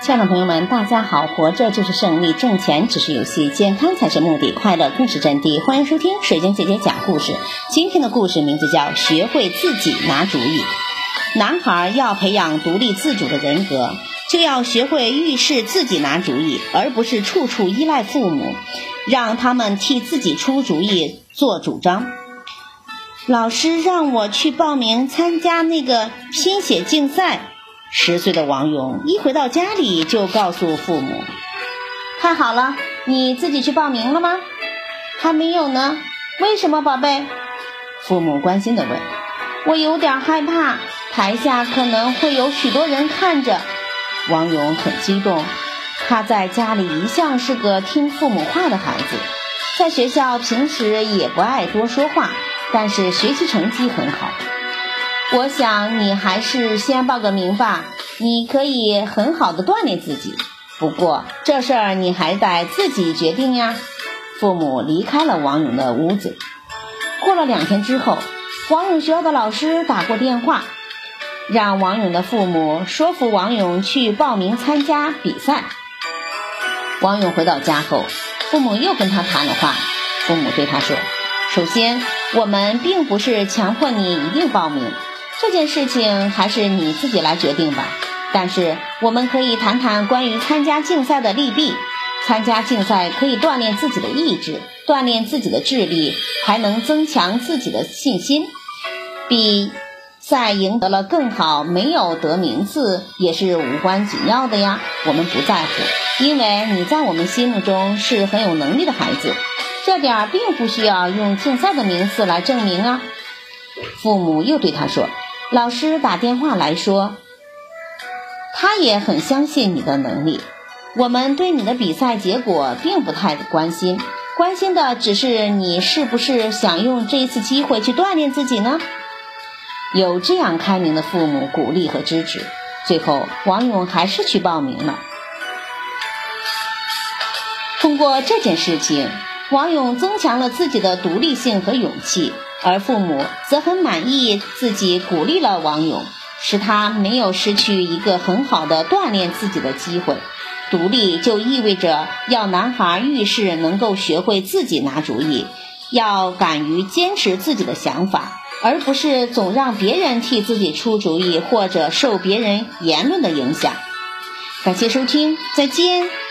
亲爱的朋友们，大家好！活着就是胜利，挣钱只是游戏，健康才是目的，快乐更是真谛。欢迎收听水晶姐姐讲故事。今天的故事名字叫《学会自己拿主意》。男孩要培养独立自主的人格，就要学会遇事自己拿主意，而不是处处依赖父母，让他们替自己出主意、做主张。老师让我去报名参加那个拼写竞赛。十岁的王勇一回到家里就告诉父母：“太好了，你自己去报名了吗？”“还没有呢。”“为什么，宝贝？”父母关心地问。“我有点害怕，台下可能会有许多人看着。”王勇很激动。他在家里一向是个听父母话的孩子，在学校平时也不爱多说话，但是学习成绩很好。我想你还是先报个名吧，你可以很好的锻炼自己。不过这事儿你还得自己决定呀。父母离开了王勇的屋子。过了两天之后，王勇学校的老师打过电话，让王勇的父母说服王勇去报名参加比赛。王勇回到家后，父母又跟他谈了话。父母对他说：“首先，我们并不是强迫你一定报名。”这件事情还是你自己来决定吧。但是我们可以谈谈关于参加竞赛的利弊。参加竞赛可以锻炼自己的意志，锻炼自己的智力，还能增强自己的信心。比赛赢得了更好，没有得名次也是无关紧要的呀。我们不在乎，因为你在我们心目中是很有能力的孩子。这点并不需要用竞赛的名次来证明啊。父母又对他说。老师打电话来说，他也很相信你的能力。我们对你的比赛结果并不太关心，关心的只是你是不是想用这一次机会去锻炼自己呢？有这样开明的父母鼓励和支持，最后王勇还是去报名了。通过这件事情，王勇增强了自己的独立性和勇气。而父母则很满意自己鼓励了王勇，使他没有失去一个很好的锻炼自己的机会。独立就意味着要男孩遇事能够学会自己拿主意，要敢于坚持自己的想法，而不是总让别人替自己出主意或者受别人言论的影响。感谢收听，再见。